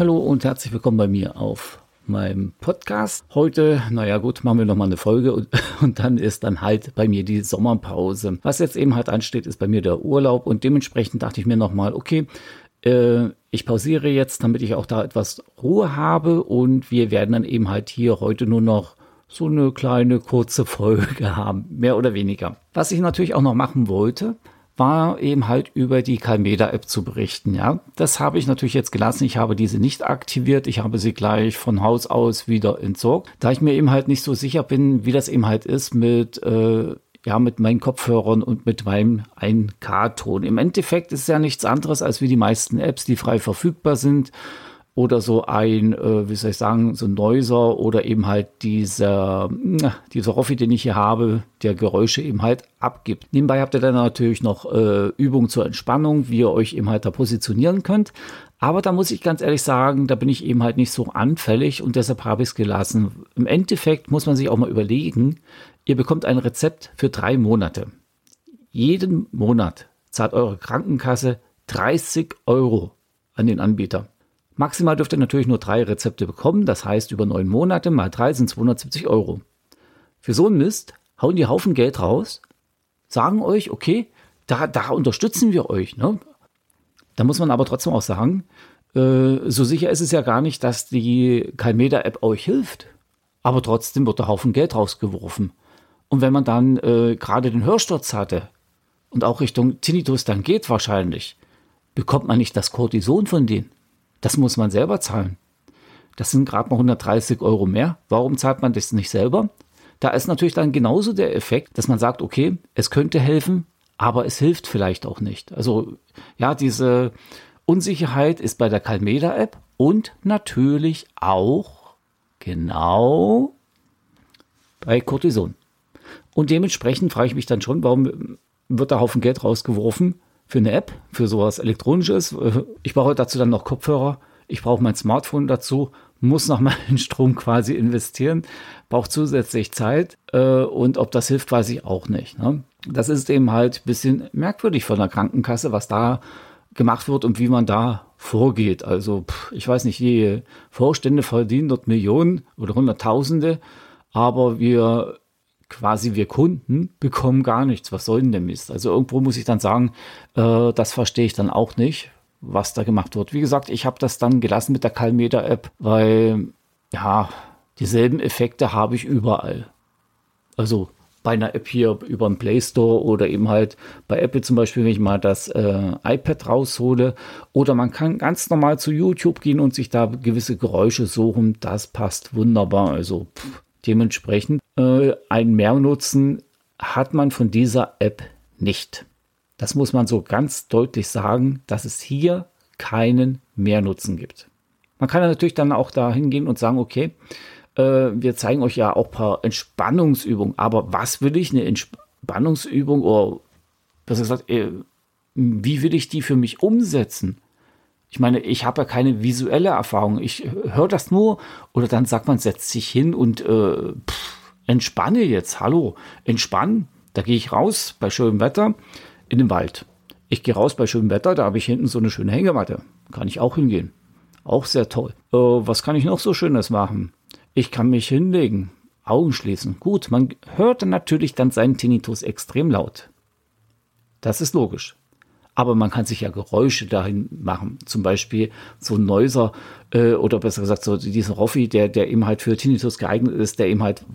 Hallo und herzlich willkommen bei mir auf meinem Podcast. Heute, naja gut, machen wir nochmal eine Folge und, und dann ist dann halt bei mir die Sommerpause. Was jetzt eben halt ansteht, ist bei mir der Urlaub und dementsprechend dachte ich mir nochmal, okay, äh, ich pausiere jetzt, damit ich auch da etwas Ruhe habe und wir werden dann eben halt hier heute nur noch so eine kleine kurze Folge haben, mehr oder weniger. Was ich natürlich auch noch machen wollte, war eben halt über die Calmeda-App zu berichten. Ja, das habe ich natürlich jetzt gelassen. Ich habe diese nicht aktiviert. Ich habe sie gleich von Haus aus wieder entsorgt, da ich mir eben halt nicht so sicher bin, wie das eben halt ist mit äh, ja, mit meinen Kopfhörern und mit meinem 1K-Ton. Im Endeffekt ist es ja nichts anderes als wie die meisten Apps, die frei verfügbar sind oder so ein, äh, wie soll ich sagen, so ein Neuser oder eben halt dieser, dieser Roffi, den ich hier habe, der Geräusche eben halt abgibt. Nebenbei habt ihr dann natürlich noch äh, Übungen zur Entspannung, wie ihr euch eben halt da positionieren könnt. Aber da muss ich ganz ehrlich sagen, da bin ich eben halt nicht so anfällig und deshalb habe ich es gelassen. Im Endeffekt muss man sich auch mal überlegen, ihr bekommt ein Rezept für drei Monate. Jeden Monat zahlt eure Krankenkasse 30 Euro an den Anbieter. Maximal dürft ihr natürlich nur drei Rezepte bekommen, das heißt über neun Monate mal drei sind 270 Euro. Für so einen Mist hauen die Haufen Geld raus, sagen euch, okay, da, da unterstützen wir euch. Ne? Da muss man aber trotzdem auch sagen, äh, so sicher ist es ja gar nicht, dass die Calmeda-App euch hilft. Aber trotzdem wird der Haufen Geld rausgeworfen. Und wenn man dann äh, gerade den Hörsturz hatte und auch Richtung Tinnitus dann geht wahrscheinlich, bekommt man nicht das Cortison von denen. Das muss man selber zahlen. Das sind gerade mal 130 Euro mehr. Warum zahlt man das nicht selber? Da ist natürlich dann genauso der Effekt, dass man sagt, okay, es könnte helfen, aber es hilft vielleicht auch nicht. Also ja, diese Unsicherheit ist bei der Calmeda-App und natürlich auch genau bei Cortison. Und dementsprechend frage ich mich dann schon, warum wird da Haufen Geld rausgeworfen für eine App, für sowas Elektronisches. Ich brauche dazu dann noch Kopfhörer. Ich brauche mein Smartphone dazu, muss noch mal in Strom quasi investieren, braucht zusätzlich Zeit äh, und ob das hilft, weiß ich auch nicht. Ne? Das ist eben halt ein bisschen merkwürdig von der Krankenkasse, was da gemacht wird und wie man da vorgeht. Also ich weiß nicht, die Vorstände verdienen dort Millionen oder Hunderttausende, aber wir quasi wir Kunden bekommen gar nichts. Was soll denn der Mist? Also irgendwo muss ich dann sagen, äh, das verstehe ich dann auch nicht, was da gemacht wird. Wie gesagt, ich habe das dann gelassen mit der Calmeter-App, weil ja, dieselben Effekte habe ich überall. Also bei einer App hier über den Play Store oder eben halt bei Apple zum Beispiel, wenn ich mal das äh, iPad raushole. Oder man kann ganz normal zu YouTube gehen und sich da gewisse Geräusche suchen. Das passt wunderbar. Also pff, dementsprechend äh, einen Mehrnutzen hat man von dieser App nicht. Das muss man so ganz deutlich sagen, dass es hier keinen Mehrnutzen gibt. Man kann natürlich dann auch da hingehen und sagen, okay, äh, wir zeigen euch ja auch ein paar Entspannungsübungen, aber was will ich eine Entspannungsübung oder was gesagt, äh, wie will ich die für mich umsetzen? Ich meine, ich habe ja keine visuelle Erfahrung. Ich höre das nur oder dann sagt man, setzt sich hin und äh, pff, entspanne jetzt. Hallo, entspannen. Da gehe ich raus bei schönem Wetter in den Wald. Ich gehe raus bei schönem Wetter, da habe ich hinten so eine schöne Hängematte. Kann ich auch hingehen. Auch sehr toll. Äh, was kann ich noch so Schönes machen? Ich kann mich hinlegen, Augen schließen. Gut, man hört natürlich dann seinen Tinnitus extrem laut. Das ist logisch. Aber man kann sich ja Geräusche dahin machen. Zum Beispiel so ein Neuser äh, oder besser gesagt so diesen Roffi, der, der eben halt für Tinnitus geeignet ist, der eben halt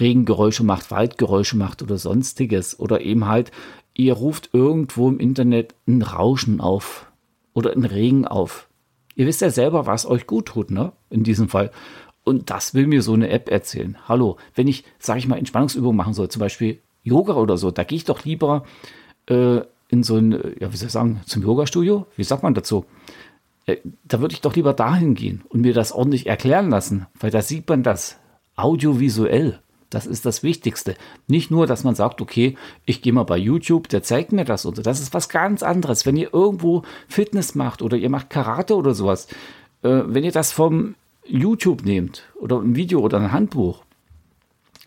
Regengeräusche macht, Waldgeräusche macht oder sonstiges. Oder eben halt, ihr ruft irgendwo im Internet ein Rauschen auf oder ein Regen auf. Ihr wisst ja selber, was euch gut tut, ne? In diesem Fall. Und das will mir so eine App erzählen. Hallo, wenn ich, sage ich mal, Entspannungsübungen machen soll, zum Beispiel Yoga oder so, da gehe ich doch lieber äh, in so ein, ja, wie soll ich sagen, zum Yoga-Studio? Wie sagt man dazu? Äh, da würde ich doch lieber dahin gehen und mir das ordentlich erklären lassen, weil da sieht man das audiovisuell. Das ist das Wichtigste. Nicht nur, dass man sagt, okay, ich gehe mal bei YouTube, der zeigt mir das und so. Das ist was ganz anderes. Wenn ihr irgendwo Fitness macht oder ihr macht Karate oder sowas, äh, wenn ihr das vom YouTube nehmt oder ein Video oder ein Handbuch,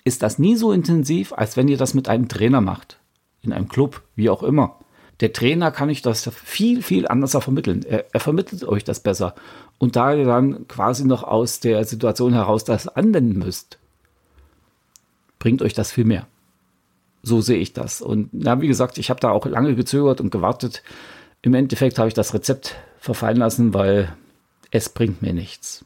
ist das nie so intensiv, als wenn ihr das mit einem Trainer macht. In einem Club, wie auch immer. Der Trainer kann euch das viel, viel anders vermitteln. Er, er vermittelt euch das besser. Und da ihr dann quasi noch aus der Situation heraus das anwenden müsst, bringt euch das viel mehr. So sehe ich das. Und na, wie gesagt, ich habe da auch lange gezögert und gewartet. Im Endeffekt habe ich das Rezept verfallen lassen, weil es bringt mir nichts.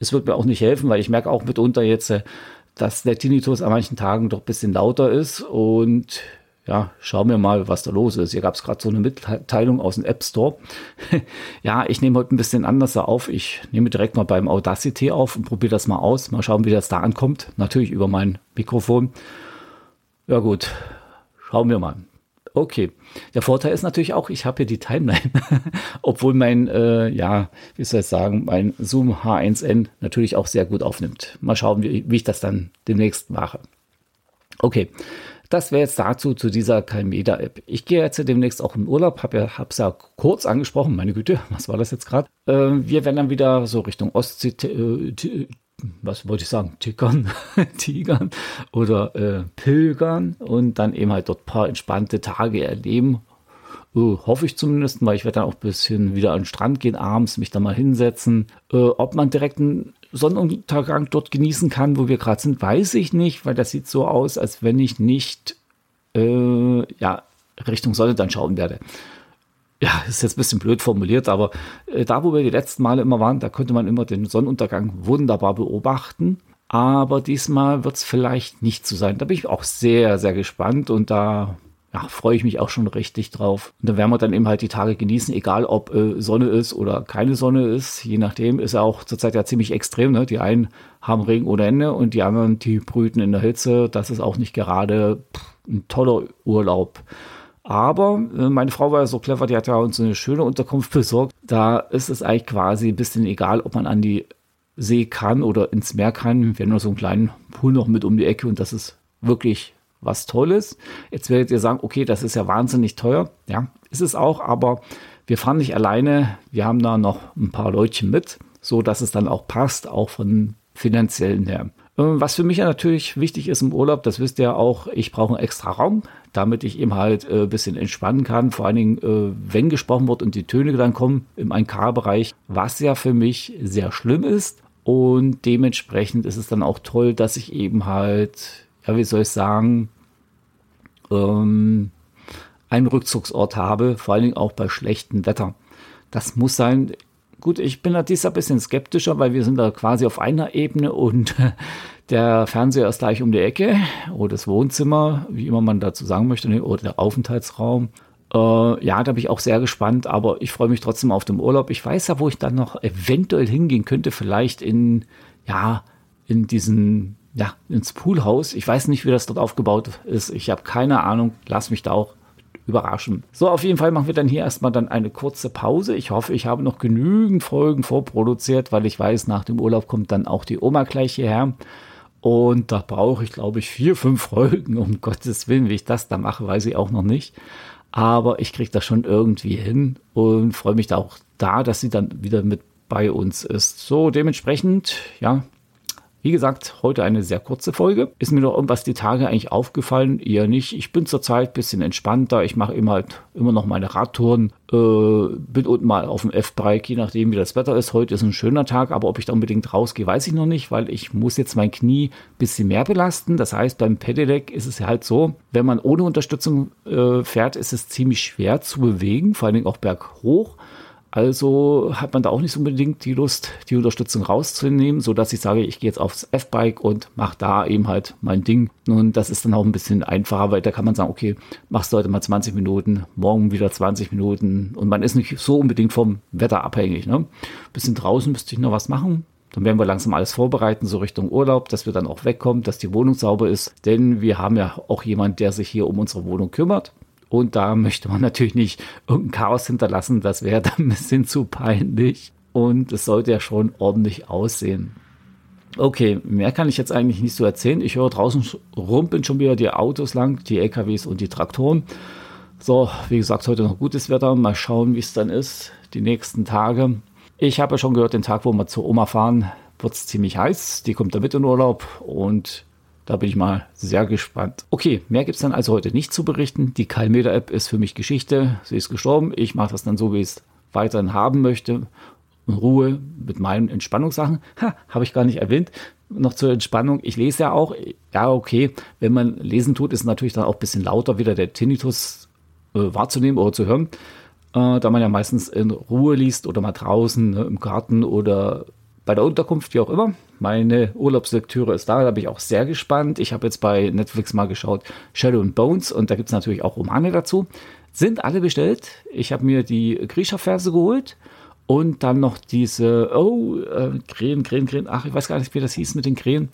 Es wird mir auch nicht helfen, weil ich merke auch mitunter jetzt, äh, dass der Tinnitus an manchen Tagen doch ein bisschen lauter ist und ja, schauen wir mal, was da los ist. Hier gab es gerade so eine Mitteilung aus dem App Store. ja, ich nehme heute ein bisschen anders auf. Ich nehme direkt mal beim Audacity auf und probiere das mal aus. Mal schauen, wie das da ankommt. Natürlich über mein Mikrofon. Ja gut, schauen wir mal. Okay. Der Vorteil ist natürlich auch, ich habe hier die Timeline. Obwohl mein, äh, ja, wie soll ich sagen, mein Zoom H1N natürlich auch sehr gut aufnimmt. Mal schauen, wie, wie ich das dann demnächst mache. Okay. Das wäre jetzt dazu zu dieser Calmeda-App. Ich gehe jetzt demnächst auch in Urlaub, habe ja, es ja kurz angesprochen, meine Güte, was war das jetzt gerade? Äh, wir werden dann wieder so Richtung Ostsee, äh, was wollte ich sagen, Tickern, Tigern oder äh, Pilgern und dann eben halt dort ein paar entspannte Tage erleben. Uh, hoffe ich zumindest, weil ich werde dann auch ein bisschen wieder an den Strand gehen, abends mich da mal hinsetzen. Uh, ob man direkt einen Sonnenuntergang dort genießen kann, wo wir gerade sind, weiß ich nicht, weil das sieht so aus, als wenn ich nicht äh, ja, Richtung Sonne dann schauen werde ja, ist jetzt ein bisschen blöd formuliert, aber äh, da, wo wir die letzten Male immer waren, da konnte man immer den Sonnenuntergang wunderbar beobachten. Aber diesmal wird es vielleicht nicht so sein. Da bin ich auch sehr, sehr gespannt und da ja, freue ich mich auch schon richtig drauf. Und da werden wir dann eben halt die Tage genießen, egal ob äh, Sonne ist oder keine Sonne ist. Je nachdem ist er auch zurzeit ja ziemlich extrem. Ne? Die einen haben Regen ohne Ende und die anderen, die brüten in der Hitze. Das ist auch nicht gerade pff, ein toller Urlaub. Aber äh, meine Frau war ja so clever, die hat ja uns eine schöne Unterkunft besorgt. Da ist es eigentlich quasi ein bisschen egal, ob man an die See kann oder ins Meer kann. Wir haben nur so einen kleinen Pool noch mit um die Ecke und das ist wirklich was Tolles. Jetzt werdet ihr sagen, okay, das ist ja wahnsinnig teuer. Ja, ist es auch, aber wir fahren nicht alleine. Wir haben da noch ein paar Leutchen mit, so dass es dann auch passt, auch von finanziellen her. Ähm, was für mich ja natürlich wichtig ist im Urlaub, das wisst ihr auch, ich brauche einen extra Raum, damit ich eben halt äh, ein bisschen entspannen kann. Vor allen Dingen, äh, wenn gesprochen wird und die Töne dann kommen im 1K-Bereich, was ja für mich sehr schlimm ist. Und dementsprechend ist es dann auch toll, dass ich eben halt, ja, wie soll ich sagen, ähm, einen Rückzugsort habe, vor allen Dingen auch bei schlechtem Wetter. Das muss sein. Gut, ich bin da dieser bisschen skeptischer, weil wir sind da quasi auf einer Ebene und der Fernseher ist gleich um die Ecke oder das Wohnzimmer, wie immer man dazu sagen möchte, ne, oder der Aufenthaltsraum. Äh, ja, da bin ich auch sehr gespannt, aber ich freue mich trotzdem auf den Urlaub. Ich weiß ja, wo ich dann noch eventuell hingehen könnte, vielleicht in, ja, in diesen, ja, ins Poolhaus. Ich weiß nicht, wie das dort aufgebaut ist. Ich habe keine Ahnung. Lass mich da auch überraschen. So, auf jeden Fall machen wir dann hier erstmal dann eine kurze Pause. Ich hoffe, ich habe noch genügend Folgen vorproduziert, weil ich weiß, nach dem Urlaub kommt dann auch die Oma gleich hierher. Und da brauche ich, glaube ich, vier, fünf Folgen. Um Gottes Willen, wie ich das da mache, weiß ich auch noch nicht. Aber ich kriege das schon irgendwie hin und freue mich da auch da, dass sie dann wieder mit bei uns ist. So, dementsprechend, ja, wie gesagt, heute eine sehr kurze Folge. Ist mir noch irgendwas die Tage eigentlich aufgefallen? Eher nicht. Ich bin zurzeit ein bisschen entspannter. Ich mache immer, halt immer noch meine Radtouren. Äh, bin unten mal auf dem F-Bike, je nachdem wie das Wetter ist. Heute ist ein schöner Tag, aber ob ich da unbedingt rausgehe, weiß ich noch nicht, weil ich muss jetzt mein Knie ein bisschen mehr belasten. Das heißt, beim Pedelec ist es halt so, wenn man ohne Unterstützung äh, fährt, ist es ziemlich schwer zu bewegen, vor allen Dingen auch berghoch. Also hat man da auch nicht unbedingt die Lust, die Unterstützung rauszunehmen, sodass ich sage, ich gehe jetzt aufs F-Bike und mache da eben halt mein Ding. Und das ist dann auch ein bisschen einfacher, weil da kann man sagen, okay, machst du heute mal 20 Minuten, morgen wieder 20 Minuten und man ist nicht so unbedingt vom Wetter abhängig. Ne? Bisschen draußen müsste ich noch was machen. Dann werden wir langsam alles vorbereiten, so Richtung Urlaub, dass wir dann auch wegkommen, dass die Wohnung sauber ist. Denn wir haben ja auch jemanden, der sich hier um unsere Wohnung kümmert. Und da möchte man natürlich nicht irgendein Chaos hinterlassen. Das wäre dann ein bisschen zu peinlich. Und es sollte ja schon ordentlich aussehen. Okay, mehr kann ich jetzt eigentlich nicht so erzählen. Ich höre draußen rumpeln schon wieder die Autos lang, die LKWs und die Traktoren. So, wie gesagt, heute noch gutes Wetter. Mal schauen, wie es dann ist, die nächsten Tage. Ich habe ja schon gehört, den Tag, wo wir zur Oma fahren, wird es ziemlich heiß. Die kommt da mit in Urlaub und da bin ich mal sehr gespannt. Okay, mehr gibt es dann also heute nicht zu berichten. Die Calmeda-App ist für mich Geschichte. Sie ist gestorben. Ich mache das dann so, wie ich es weiterhin haben möchte. In Ruhe mit meinen Entspannungssachen. Ha, habe ich gar nicht erwähnt. Noch zur Entspannung. Ich lese ja auch. Ja, okay. Wenn man lesen tut, ist natürlich dann auch ein bisschen lauter wieder der Tinnitus äh, wahrzunehmen oder zu hören äh, da man ja meistens in Ruhe liest oder mal draußen ne, im Garten oder bei der Unterkunft, wie auch immer. Meine Urlaubslektüre ist da, da bin ich auch sehr gespannt. Ich habe jetzt bei Netflix mal geschaut, Shadow and Bones, und da gibt es natürlich auch Romane dazu. Sind alle bestellt. Ich habe mir die Griecher-Verse geholt und dann noch diese, oh, äh, Krähen, Krähen, Krähen, ach, ich weiß gar nicht, wie das hieß mit den Krähen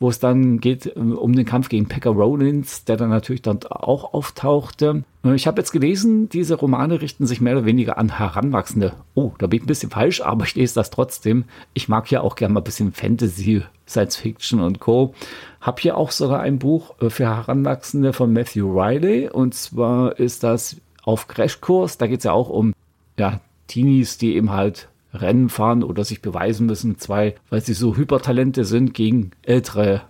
wo es dann geht äh, um den Kampf gegen Pekka Rollins, der dann natürlich dann auch auftauchte. Ich habe jetzt gelesen, diese Romane richten sich mehr oder weniger an Heranwachsende. Oh, da bin ich ein bisschen falsch, aber ich lese das trotzdem. Ich mag ja auch gerne mal ein bisschen Fantasy, Science Fiction und Co. Hab hier auch sogar ein Buch äh, für Heranwachsende von Matthew Riley und zwar ist das auf Crashkurs. Da geht es ja auch um ja, Teenies, die eben halt Rennen fahren oder sich beweisen müssen. Zwei, weil sie so Hypertalente sind gegen ältere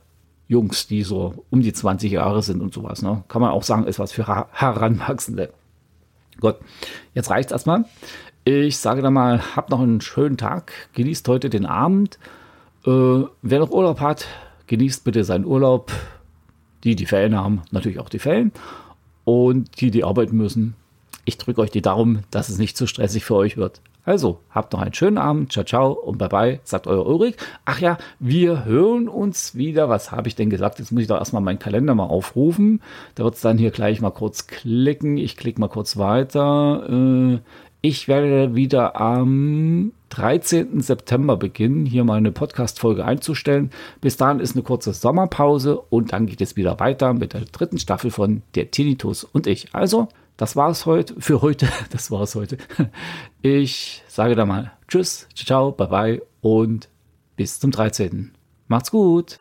Jungs, die so um die 20 Jahre sind und sowas. Ne? Kann man auch sagen, ist was für Heranwachsende. Gut, jetzt reicht erstmal. Ich sage dann mal, habt noch einen schönen Tag, genießt heute den Abend. Äh, wer noch Urlaub hat, genießt bitte seinen Urlaub. Die, die Ferien haben, natürlich auch die Ferien. Und die, die arbeiten müssen, ich drücke euch die Daumen, dass es nicht zu stressig für euch wird. Also, habt noch einen schönen Abend. Ciao, ciao und bye bye, sagt euer Ulrich. Ach ja, wir hören uns wieder. Was habe ich denn gesagt? Jetzt muss ich doch erstmal meinen Kalender mal aufrufen. Da wird es dann hier gleich mal kurz klicken. Ich klicke mal kurz weiter. Äh, ich werde wieder am 13. September beginnen, hier meine Podcast-Folge einzustellen. Bis dahin ist eine kurze Sommerpause und dann geht es wieder weiter mit der dritten Staffel von Der Tinnitus und ich. Also, das war es heute für heute. Das war es heute. Ich sage da mal Tschüss, ciao, bye bye und bis zum 13. Macht's gut.